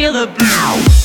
feel the blues.